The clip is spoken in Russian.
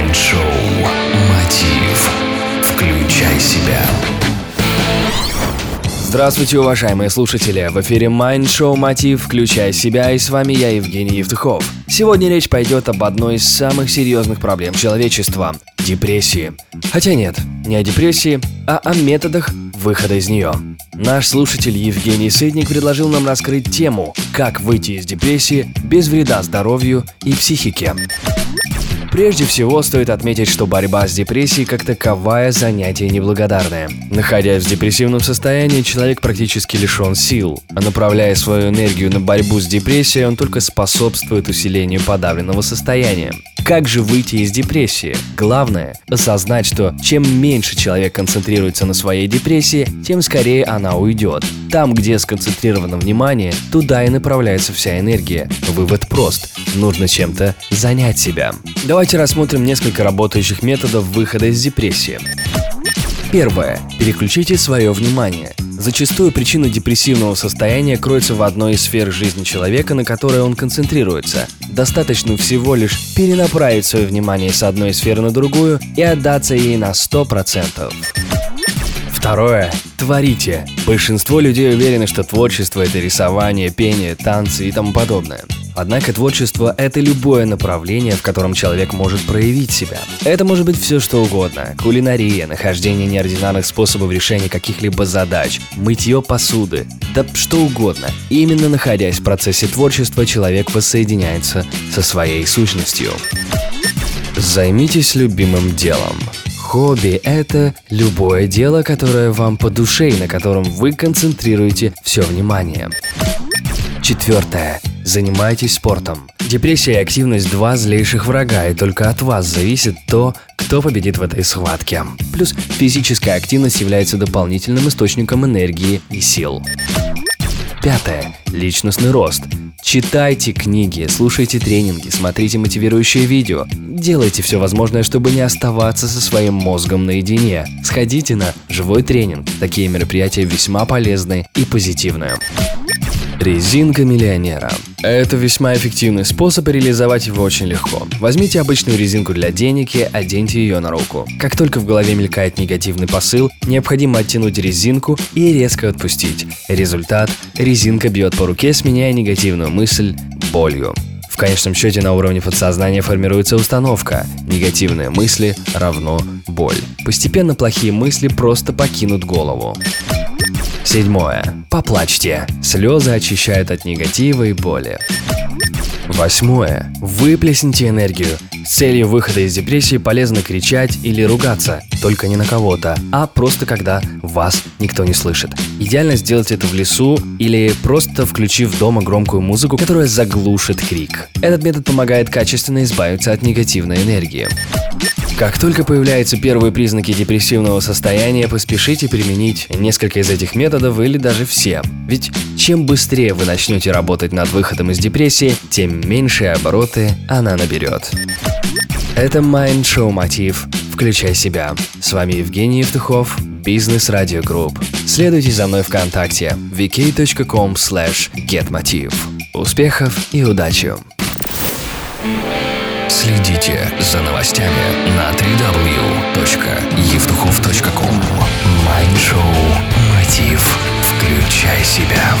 Майнд-шоу «Мотив». Включай себя. Здравствуйте, уважаемые слушатели! В эфире Mind Show Мотив «Включай себя» и с вами я, Евгений Евтухов. Сегодня речь пойдет об одной из самых серьезных проблем человечества – депрессии. Хотя нет, не о депрессии, а о методах выхода из нее. Наш слушатель Евгений Сытник предложил нам раскрыть тему «Как выйти из депрессии без вреда здоровью и психике». Прежде всего, стоит отметить, что борьба с депрессией как таковая занятие неблагодарное. Находясь в депрессивном состоянии, человек практически лишен сил, а направляя свою энергию на борьбу с депрессией, он только способствует усилению подавленного состояния. Как же выйти из депрессии? Главное – осознать, что чем меньше человек концентрируется на своей депрессии, тем скорее она уйдет. Там, где сконцентрировано внимание, туда и направляется вся энергия. Вывод прост – нужно чем-то занять себя. Давайте рассмотрим несколько работающих методов выхода из депрессии. Первое. Переключите свое внимание. Зачастую причина депрессивного состояния кроется в одной из сфер жизни человека, на которой он концентрируется. Достаточно всего лишь перенаправить свое внимание с одной сферы на другую и отдаться ей на 100%. Второе. Творите. Большинство людей уверены, что творчество – это рисование, пение, танцы и тому подобное. Однако творчество – это любое направление, в котором человек может проявить себя. Это может быть все что угодно. Кулинария, нахождение неординарных способов решения каких-либо задач, мытье посуды, да что угодно. И именно находясь в процессе творчества, человек воссоединяется со своей сущностью. Займитесь любимым делом. Хобби – это любое дело, которое вам по душе и на котором вы концентрируете все внимание. Четвертое. Занимайтесь спортом. Депрессия и активность – два злейших врага, и только от вас зависит то, кто победит в этой схватке. Плюс физическая активность является дополнительным источником энергии и сил. Пятое. Личностный рост. Читайте книги, слушайте тренинги, смотрите мотивирующие видео. Делайте все возможное, чтобы не оставаться со своим мозгом наедине. Сходите на живой тренинг. Такие мероприятия весьма полезны и позитивные. Резинка миллионера. Это весьма эффективный способ, и реализовать его очень легко. Возьмите обычную резинку для денег и оденьте ее на руку. Как только в голове мелькает негативный посыл, необходимо оттянуть резинку и резко отпустить. Результат – резинка бьет по руке, сменяя негативную мысль болью. В конечном счете на уровне подсознания формируется установка «негативные мысли равно боль». Постепенно плохие мысли просто покинут голову. Седьмое. Поплачьте. Слезы очищают от негатива и боли. Восьмое. Выплесните энергию. С целью выхода из депрессии полезно кричать или ругаться, только не на кого-то, а просто когда вас никто не слышит. Идеально сделать это в лесу или просто включив дома громкую музыку, которая заглушит крик. Этот метод помогает качественно избавиться от негативной энергии. Как только появляются первые признаки депрессивного состояния, поспешите применить несколько из этих методов или даже все. Ведь чем быстрее вы начнете работать над выходом из депрессии, тем меньшие обороты она наберет. Это Mind Show Мотив. Включай себя. С вами Евгений Евтухов, Бизнес Радио Групп. Следуйте за мной ВКонтакте vk.com slash getmotiv. Успехов и удачи! Следите за новостями на www.евтухов.ком Майншоу «Мотив». Включай себя.